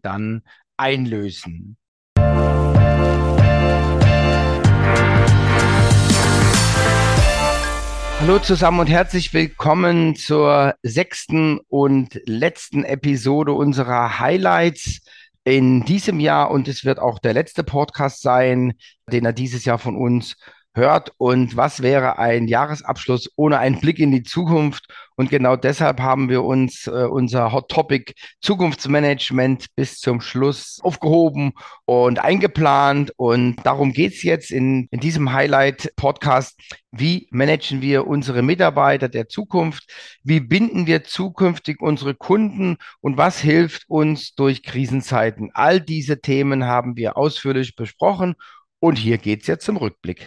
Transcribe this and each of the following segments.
dann einlösen. Hallo zusammen und herzlich willkommen zur sechsten und letzten Episode unserer Highlights in diesem Jahr und es wird auch der letzte Podcast sein, den er dieses Jahr von uns hört. Und was wäre ein Jahresabschluss ohne einen Blick in die Zukunft? Und genau deshalb haben wir uns äh, unser Hot Topic Zukunftsmanagement bis zum Schluss aufgehoben und eingeplant. Und darum geht's jetzt in, in diesem Highlight-Podcast. Wie managen wir unsere Mitarbeiter der Zukunft? Wie binden wir zukünftig unsere Kunden? Und was hilft uns durch Krisenzeiten? All diese Themen haben wir ausführlich besprochen. Und hier geht's jetzt zum Rückblick.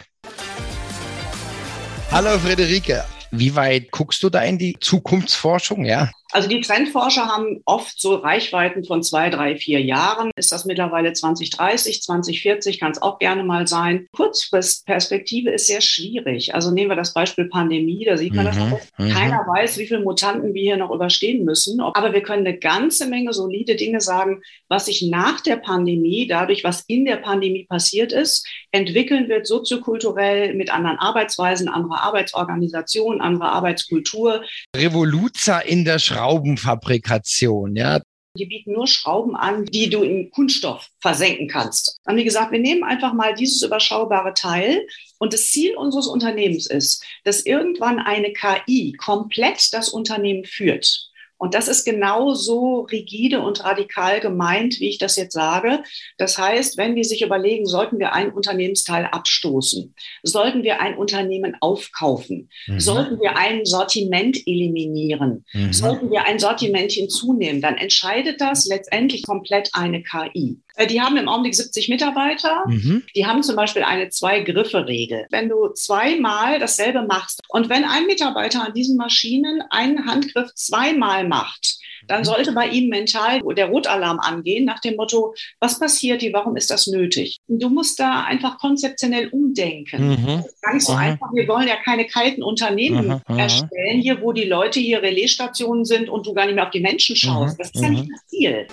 Hallo Friederike, wie weit guckst du da in die Zukunftsforschung, ja? Also die Trendforscher haben oft so Reichweiten von zwei, drei, vier Jahren. Ist das mittlerweile 2030, 2040, kann es auch gerne mal sein. Kurzfristperspektive ist sehr schwierig. Also nehmen wir das Beispiel Pandemie, da sieht man mhm, das auch. Mhm. Keiner weiß, wie viele Mutanten wir hier noch überstehen müssen. Aber wir können eine ganze Menge solide Dinge sagen, was sich nach der Pandemie, dadurch, was in der Pandemie passiert ist, entwickeln wird, soziokulturell mit anderen Arbeitsweisen, anderer Arbeitsorganisation, anderer Arbeitskultur. Revoluzer in der Schraube. Schraubenfabrikation, ja. Die bieten nur Schrauben an, die du in Kunststoff versenken kannst. Haben wir gesagt, wir nehmen einfach mal dieses überschaubare Teil und das Ziel unseres Unternehmens ist, dass irgendwann eine KI komplett das Unternehmen führt. Und das ist genauso rigide und radikal gemeint, wie ich das jetzt sage. Das heißt, wenn wir sich überlegen, sollten wir einen Unternehmensteil abstoßen, sollten wir ein Unternehmen aufkaufen, mhm. sollten wir ein Sortiment eliminieren, mhm. sollten wir ein Sortiment hinzunehmen, dann entscheidet das letztendlich komplett eine KI. Äh, die haben im Augenblick 70 Mitarbeiter. Mhm. Die haben zum Beispiel eine Zwei-Griffe-Regel. Wenn du zweimal dasselbe machst und wenn ein Mitarbeiter an diesen Maschinen einen Handgriff zweimal macht, dann mhm. sollte bei ihm mental der Rotalarm angehen nach dem Motto, was passiert hier, warum ist das nötig? Du musst da einfach konzeptionell umdenken. Mhm. Das ist gar nicht so mhm. einfach. Wir wollen ja keine kalten Unternehmen mhm. mhm. erstellen, hier, wo die Leute hier Relaisstationen sind und du gar nicht mehr auf die Menschen schaust. Mhm. Das ist ja nicht das Ziel.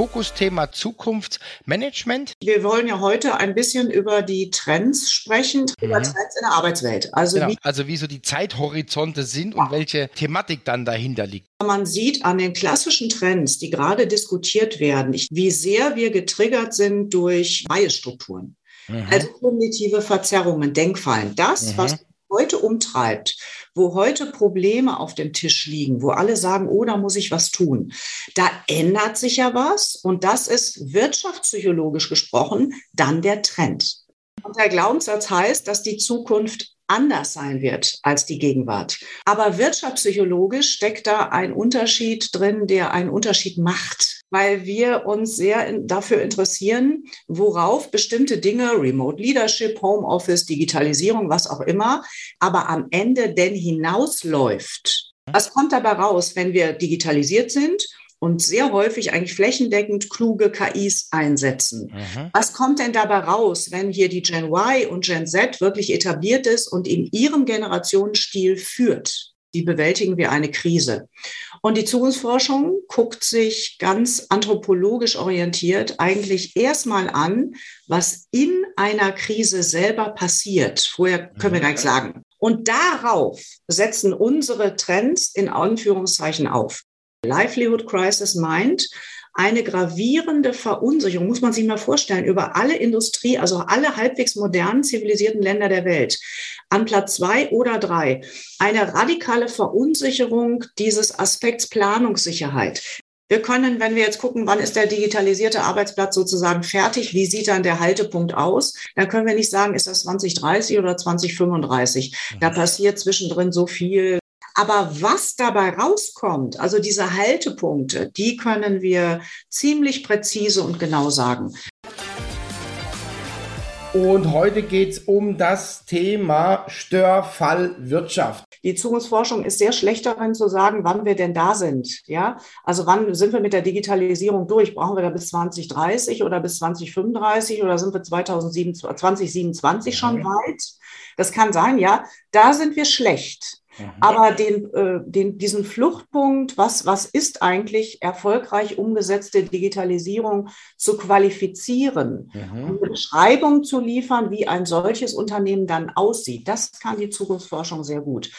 Fokusthema Zukunftsmanagement. Wir wollen ja heute ein bisschen über die Trends sprechen, mhm. über Trends in der Arbeitswelt. Also, genau. wie, also wie so die Zeithorizonte sind und welche Thematik dann dahinter liegt. Man sieht an den klassischen Trends, die gerade diskutiert werden, wie sehr wir getriggert sind durch Biasstrukturen. Mhm. Also kognitive Verzerrungen, Denkfallen. Das, mhm. was heute umtreibt, wo heute Probleme auf dem Tisch liegen, wo alle sagen, oh, da muss ich was tun, da ändert sich ja was und das ist wirtschaftspsychologisch gesprochen dann der Trend. Und der Glaubenssatz heißt, dass die Zukunft anders sein wird als die Gegenwart. Aber wirtschaftspsychologisch steckt da ein Unterschied drin, der einen Unterschied macht weil wir uns sehr in, dafür interessieren, worauf bestimmte Dinge, Remote Leadership, Homeoffice, Digitalisierung, was auch immer, aber am Ende denn hinausläuft. Was kommt dabei raus, wenn wir digitalisiert sind? und sehr häufig eigentlich flächendeckend kluge KIs einsetzen. Mhm. Was kommt denn dabei raus, wenn hier die Gen Y und Gen Z wirklich etabliert ist und in ihrem Generationsstil führt? Wie bewältigen wir eine Krise? Und die Zukunftsforschung guckt sich ganz anthropologisch orientiert eigentlich erstmal an, was in einer Krise selber passiert. Vorher können wir gar nichts sagen. Und darauf setzen unsere Trends in Anführungszeichen auf. Livelihood Crisis meint, eine gravierende Verunsicherung, muss man sich mal vorstellen, über alle Industrie, also alle halbwegs modernen zivilisierten Länder der Welt. An Platz zwei oder drei eine radikale Verunsicherung dieses Aspekts Planungssicherheit. Wir können, wenn wir jetzt gucken, wann ist der digitalisierte Arbeitsplatz sozusagen fertig, wie sieht dann der Haltepunkt aus, dann können wir nicht sagen, ist das 2030 oder 2035. Da mhm. passiert zwischendrin so viel. Aber was dabei rauskommt, also diese Haltepunkte, die können wir ziemlich präzise und genau sagen. Und heute geht es um das Thema Störfallwirtschaft. Die Zukunftsforschung ist sehr schlecht darin zu sagen, wann wir denn da sind. Ja, also wann sind wir mit der Digitalisierung durch? Brauchen wir da bis 2030 oder bis 2035 oder sind wir 2027 schon mhm. weit? Das kann sein, ja. Da sind wir schlecht. Mhm. Aber den, äh, den, diesen Fluchtpunkt, was, was ist eigentlich erfolgreich umgesetzte Digitalisierung zu qualifizieren, mhm. eine Beschreibung zu liefern, wie ein solches Unternehmen dann aussieht, das kann die Zukunftsforschung sehr gut.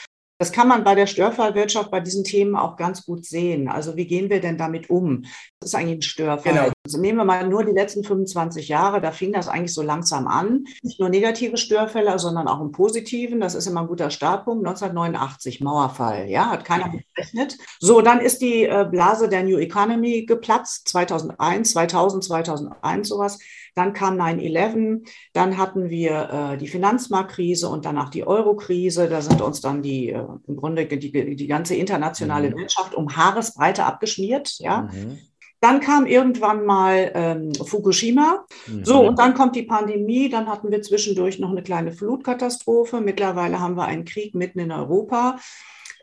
Das kann man bei der Störfallwirtschaft bei diesen Themen auch ganz gut sehen. Also wie gehen wir denn damit um? Das ist eigentlich ein Störfall. Genau. Also nehmen wir mal nur die letzten 25 Jahre, da fing das eigentlich so langsam an. Nicht nur negative Störfälle, sondern auch im positiven. Das ist immer ein guter Startpunkt. 1989, Mauerfall. Ja, hat keiner gerechnet. So, dann ist die äh, Blase der New Economy geplatzt. 2001, 2000, 2001 sowas. Dann kam 9-11, dann hatten wir äh, die Finanzmarktkrise und danach die Euro-Krise. Da sind uns dann die, äh, im Grunde die, die ganze internationale mhm. Wirtschaft um Haaresbreite abgeschmiert. Ja. Mhm. Dann kam irgendwann mal ähm, Fukushima. Mhm. So, und dann kommt die Pandemie. Dann hatten wir zwischendurch noch eine kleine Flutkatastrophe. Mittlerweile haben wir einen Krieg mitten in Europa.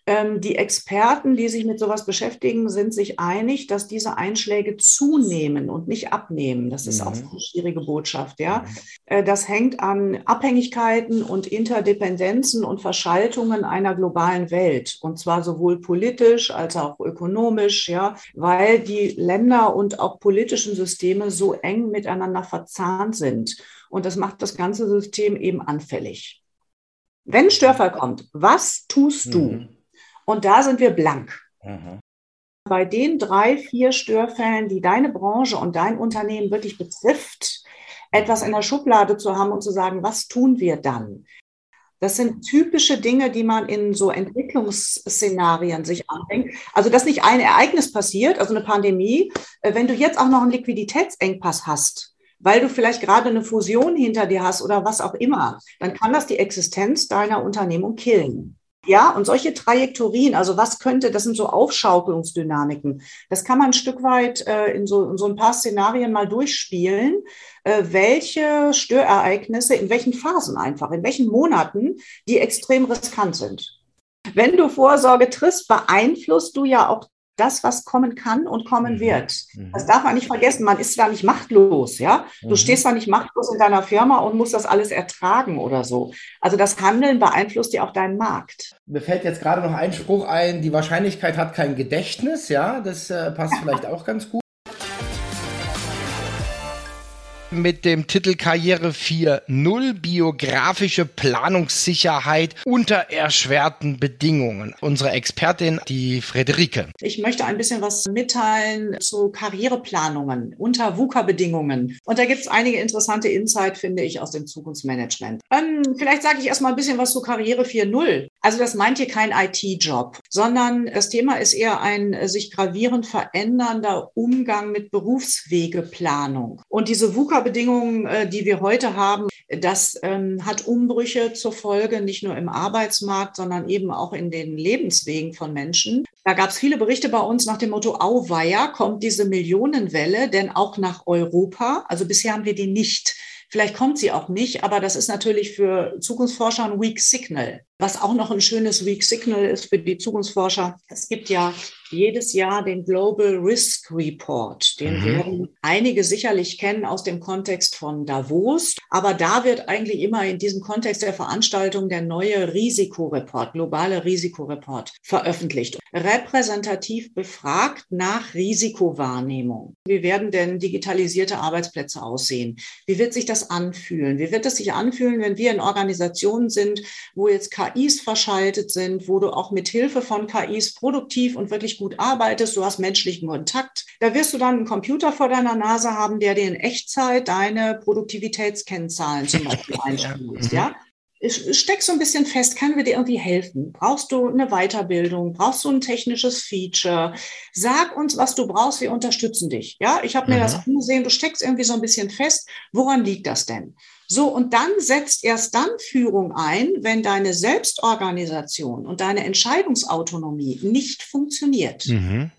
Ähm, die Experten, die sich mit sowas beschäftigen, sind sich einig, dass diese Einschläge zunehmen und nicht abnehmen. Das ist mhm. auch eine schwierige Botschaft. Ja, mhm. Äh, das hängt an Abhängigkeiten und Interdependenzen und Verschaltungen einer globalen Welt und zwar sowohl politisch als auch ökonomisch. Ja, weil die Länder und auch politischen Systeme so eng miteinander verzahnt sind und das macht das ganze System eben anfällig. Wenn Störfall kommt, was tust du? Mhm. Und da sind wir blank. Mhm. Bei den drei, vier Störfällen, die deine Branche und dein Unternehmen wirklich betrifft, etwas in der Schublade zu haben und zu sagen, was tun wir dann? Das sind typische Dinge, die man in so Entwicklungsszenarien sich andenkt. Also, dass nicht ein Ereignis passiert, also eine Pandemie, äh, wenn du jetzt auch noch einen Liquiditätsengpass hast, weil du vielleicht gerade eine Fusion hinter dir hast oder was auch immer, dann kann das die Existenz deiner Unternehmung killen. Ja, und solche Trajektorien, also was könnte, das sind so Aufschaukelungsdynamiken. Das kann man ein Stück weit äh, in, so, in so ein paar Szenarien mal durchspielen, äh, welche Störereignisse, in welchen Phasen einfach, in welchen Monaten, die extrem riskant sind. Wenn du Vorsorge triffst, beeinflusst du ja auch das, was kommen kann und kommen mhm. wird. Mhm. Das darf man nicht vergessen. Man ist da nicht machtlos, ja. Du mhm. stehst da nicht machtlos in deiner Firma und musst das alles ertragen oder so. Also das Handeln beeinflusst ja auch deinen Markt. Mir fällt jetzt gerade noch ein Spruch ein, die Wahrscheinlichkeit hat kein Gedächtnis, ja. Das äh, passt vielleicht auch ganz gut mit dem Titel Karriere 4.0 biografische Planungssicherheit unter erschwerten Bedingungen. Unsere Expertin, die Frederike. Ich möchte ein bisschen was mitteilen zu Karriereplanungen unter VUCA-Bedingungen. Und da gibt es einige interessante Insight, finde ich, aus dem Zukunftsmanagement. Ähm, vielleicht sage ich erstmal ein bisschen was zu Karriere 4.0. Also das meint hier kein IT-Job, sondern das Thema ist eher ein sich gravierend verändernder Umgang mit Berufswegeplanung. Und diese VUCA Lieferbedingungen, äh, die wir heute haben, das ähm, hat Umbrüche zur Folge, nicht nur im Arbeitsmarkt, sondern eben auch in den Lebenswegen von Menschen. Da gab es viele Berichte bei uns nach dem Motto, Auweia, kommt diese Millionenwelle denn auch nach Europa? Also bisher haben wir die nicht. Vielleicht kommt sie auch nicht, aber das ist natürlich für Zukunftsforscher ein Weak Signal. Was auch noch ein schönes Weak Signal ist für die Zukunftsforscher, es gibt ja jedes Jahr den Global Risk Report. Den mhm. werden einige sicherlich kennen aus dem Kontext von Davos. Aber da wird eigentlich immer in diesem Kontext der Veranstaltung der neue Risikoreport, globale Risikoreport veröffentlicht. Repräsentativ befragt nach Risikowahrnehmung. Wie werden denn digitalisierte Arbeitsplätze aussehen? Wie wird sich das anfühlen? Wie wird es sich anfühlen, wenn wir in Organisationen sind, wo jetzt KIs verschaltet sind, wo du auch mit Hilfe von KIs produktiv und wirklich gut arbeitest, du hast menschlichen Kontakt. Da wirst du dann einen Computer vor deiner Nase haben, der dir in Echtzeit deine Produktivitätskennzahlen zum Beispiel einspielt. ja? Steck so ein bisschen fest, können wir dir irgendwie helfen? Brauchst du eine Weiterbildung? Brauchst du ein technisches Feature? Sag uns, was du brauchst, wir unterstützen dich. Ja, ich habe mir mhm. das angesehen, du steckst irgendwie so ein bisschen fest. Woran liegt das denn? So, und dann setzt erst dann Führung ein, wenn deine Selbstorganisation und deine Entscheidungsautonomie nicht funktioniert. Mhm.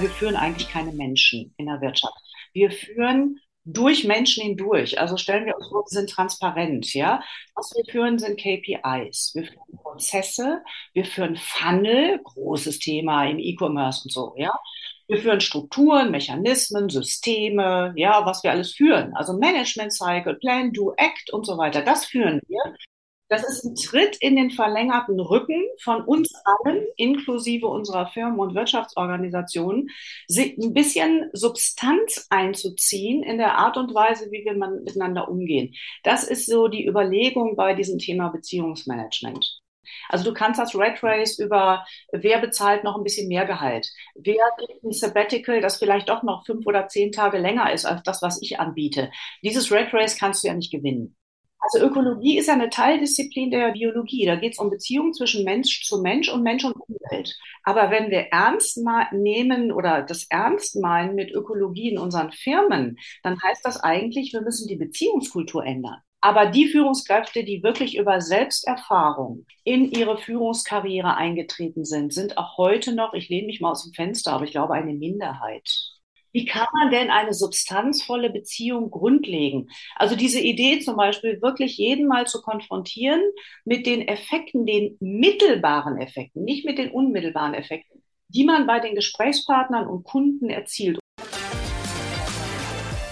Wir führen eigentlich keine Menschen in der Wirtschaft. Wir führen durch Menschen hindurch. Also stellen wir uns vor, wir sind transparent, ja. Was wir führen, sind KPIs. Wir führen Prozesse, wir führen Funnel, großes Thema im E-Commerce und so, ja. Wir führen Strukturen, Mechanismen, Systeme, ja, was wir alles führen. Also Management Cycle, Plan, Do, Act und so weiter. Das führen wir. Das ist ein Tritt in den verlängerten Rücken von uns allen, inklusive unserer Firmen und Wirtschaftsorganisationen, ein bisschen Substanz einzuziehen in der Art und Weise, wie wir miteinander umgehen. Das ist so die Überlegung bei diesem Thema Beziehungsmanagement. Also du kannst das Red Race über, wer bezahlt noch ein bisschen mehr Gehalt? Wer kriegt ein Sabbatical, das vielleicht doch noch fünf oder zehn Tage länger ist als das, was ich anbiete? Dieses Red Race kannst du ja nicht gewinnen. Also Ökologie ist ja eine Teildisziplin der Biologie. Da geht es um Beziehungen zwischen Mensch zu Mensch und Mensch und Umwelt. Aber wenn wir ernst nehmen oder das ernst meinen mit Ökologie in unseren Firmen, dann heißt das eigentlich, wir müssen die Beziehungskultur ändern. Aber die Führungskräfte, die wirklich über Selbsterfahrung in ihre Führungskarriere eingetreten sind, sind auch heute noch, ich lehne mich mal aus dem Fenster, aber ich glaube, eine Minderheit. Wie kann man denn eine substanzvolle Beziehung grundlegen? Also diese Idee zum Beispiel wirklich jeden mal zu konfrontieren mit den Effekten, den mittelbaren Effekten, nicht mit den unmittelbaren Effekten, die man bei den Gesprächspartnern und Kunden erzielt.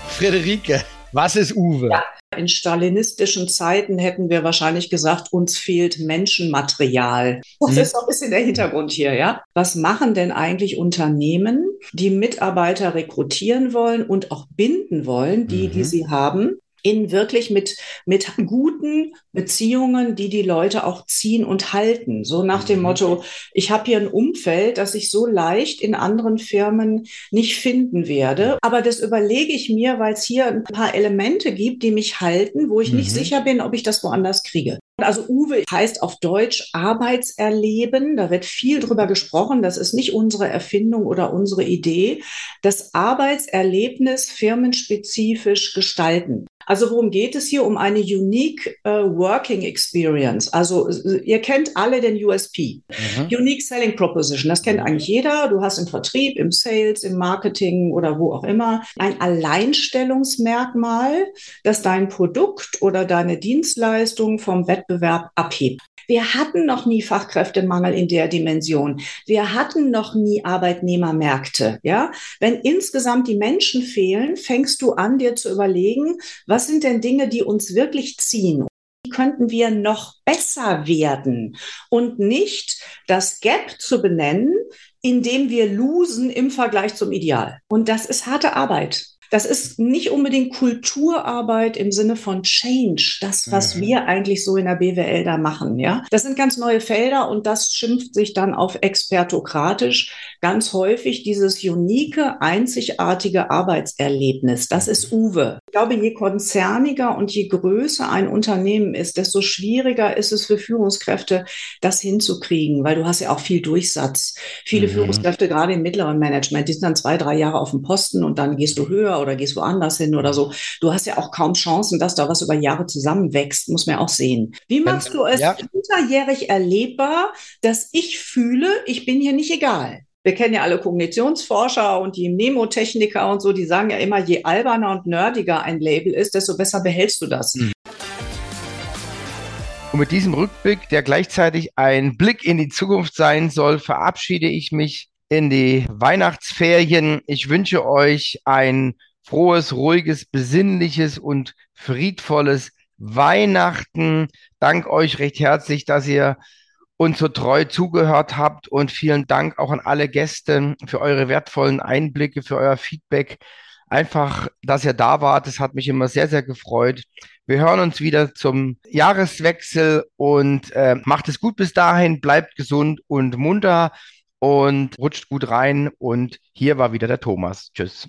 Friederike, was ist Uwe? Ja, in stalinistischen Zeiten hätten wir wahrscheinlich gesagt, uns fehlt Menschenmaterial. Das mhm. ist so ein bisschen der Hintergrund hier, ja. Was machen denn eigentlich Unternehmen, die Mitarbeiter rekrutieren wollen und auch binden wollen, die, mhm. die sie haben? In wirklich mit, mit guten Beziehungen, die die Leute auch ziehen und halten. So nach dem mhm. Motto, ich habe hier ein Umfeld, das ich so leicht in anderen Firmen nicht finden werde. Aber das überlege ich mir, weil es hier ein paar Elemente gibt, die mich halten, wo ich mhm. nicht sicher bin, ob ich das woanders kriege. Also Uwe heißt auf Deutsch Arbeitserleben. Da wird viel drüber gesprochen. Das ist nicht unsere Erfindung oder unsere Idee. Das Arbeitserlebnis firmenspezifisch gestalten. Also worum geht es hier? Um eine unique uh, working experience. Also ihr kennt alle den USP. Mhm. Unique Selling Proposition. Das kennt eigentlich jeder. Du hast im Vertrieb, im Sales, im Marketing oder wo auch immer ein Alleinstellungsmerkmal, das dein Produkt oder deine Dienstleistung vom Wettbewerb abhebt. Wir hatten noch nie Fachkräftemangel in der Dimension. Wir hatten noch nie Arbeitnehmermärkte. Ja, wenn insgesamt die Menschen fehlen, fängst du an, dir zu überlegen, was sind denn Dinge, die uns wirklich ziehen? Wie könnten wir noch besser werden und nicht das Gap zu benennen, indem wir losen im Vergleich zum Ideal. Und das ist harte Arbeit. Das ist nicht unbedingt Kulturarbeit im Sinne von Change, das, was mhm. wir eigentlich so in der BWL da machen, ja. Das sind ganz neue Felder und das schimpft sich dann auf expertokratisch ganz häufig dieses unique, einzigartige Arbeitserlebnis. Das ist Uwe. Ich glaube, je konzerniger und je größer ein Unternehmen ist, desto schwieriger ist es für Führungskräfte, das hinzukriegen, weil du hast ja auch viel Durchsatz. Viele mhm. Führungskräfte, gerade im mittleren Management, die sind dann zwei, drei Jahre auf dem Posten und dann gehst du höher oder gehst woanders hin oder so. Du hast ja auch kaum Chancen, dass da was über Jahre zusammenwächst, muss man auch sehen. Wie machst du es ja. hinterjährig erlebbar, dass ich fühle, ich bin hier nicht egal? Wir kennen ja alle Kognitionsforscher und die Mnemotechniker und so, die sagen ja immer, je alberner und nerdiger ein Label ist, desto besser behältst du das. Mhm. Und mit diesem Rückblick, der gleichzeitig ein Blick in die Zukunft sein soll, verabschiede ich mich in die Weihnachtsferien. Ich wünsche euch ein frohes, ruhiges, besinnliches und friedvolles Weihnachten. Dank euch recht herzlich, dass ihr uns so treu zugehört habt und vielen Dank auch an alle Gäste für eure wertvollen Einblicke, für euer Feedback. Einfach, dass ihr da wart, das hat mich immer sehr, sehr gefreut. Wir hören uns wieder zum Jahreswechsel und äh, macht es gut bis dahin, bleibt gesund und munter und rutscht gut rein. Und hier war wieder der Thomas. Tschüss.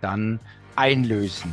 dann einlösen.